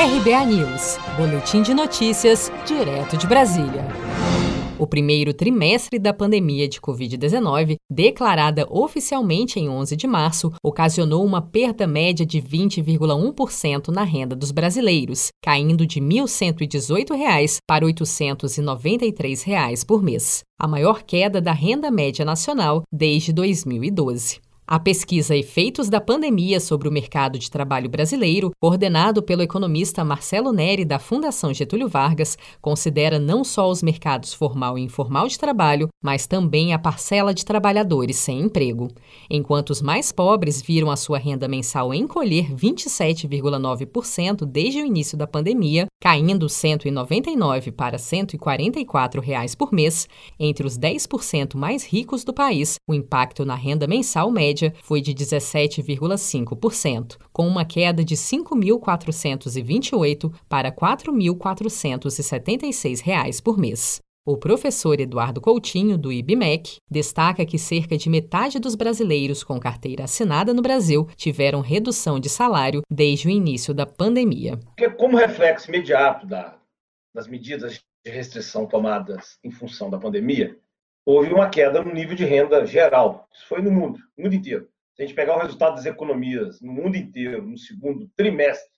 RBA News, Boletim de Notícias, direto de Brasília. O primeiro trimestre da pandemia de Covid-19, declarada oficialmente em 11 de março, ocasionou uma perda média de 20,1% na renda dos brasileiros, caindo de R$ 1.118 para R$ 893 por mês, a maior queda da renda média nacional desde 2012. A pesquisa Efeitos da Pandemia sobre o Mercado de Trabalho Brasileiro, coordenado pelo economista Marcelo Neri da Fundação Getúlio Vargas, considera não só os mercados formal e informal de trabalho, mas também a parcela de trabalhadores sem emprego. Enquanto os mais pobres viram a sua renda mensal encolher 27,9% desde o início da pandemia, caindo 199 para 144 reais por mês, entre os 10% mais ricos do país, o impacto na renda mensal média média foi de 17,5%, com uma queda de R$ 5.428 para R$ 4.476 por mês. O professor Eduardo Coutinho, do IBMEC, destaca que cerca de metade dos brasileiros com carteira assinada no Brasil tiveram redução de salário desde o início da pandemia. Como reflexo imediato da, das medidas de restrição tomadas em função da pandemia, houve uma queda no nível de renda geral. Isso foi no mundo, no mundo inteiro. Se a gente pegar o resultado das economias no mundo inteiro, no segundo trimestre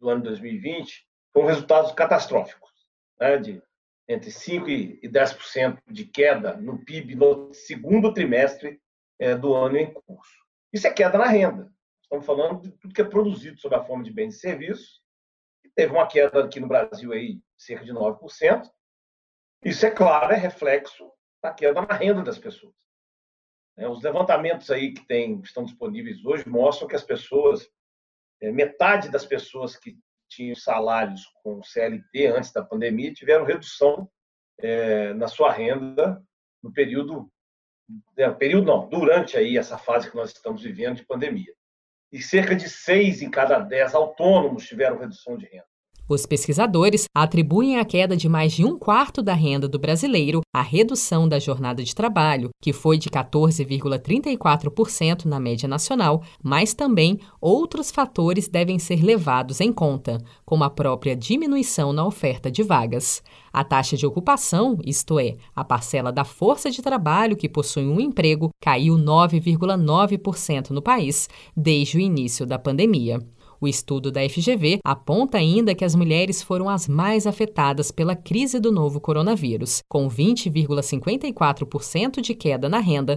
do ano 2020, foram resultados catastróficos, né, de entre 5% e 10% de queda no PIB no segundo trimestre é, do ano em curso. Isso é queda na renda. Estamos falando de tudo que é produzido sob a forma de bens e serviços. Teve uma queda aqui no Brasil aí, cerca de 9%. Isso, é claro, é reflexo da queda na renda das pessoas. É, os levantamentos aí que tem, estão disponíveis hoje mostram que as pessoas, é, metade das pessoas que tinham salários com CLT antes da pandemia tiveram redução é, na sua renda no período, é, período não, durante aí essa fase que nós estamos vivendo de pandemia. E cerca de seis em cada dez autônomos tiveram redução de renda. Os pesquisadores atribuem a queda de mais de um quarto da renda do brasileiro à redução da jornada de trabalho, que foi de 14,34% na média nacional, mas também outros fatores devem ser levados em conta, como a própria diminuição na oferta de vagas. A taxa de ocupação, isto é, a parcela da força de trabalho que possui um emprego, caiu 9,9% no país desde o início da pandemia. O estudo da FGV aponta ainda que as mulheres foram as mais afetadas pela crise do novo coronavírus, com 20,54% de queda na renda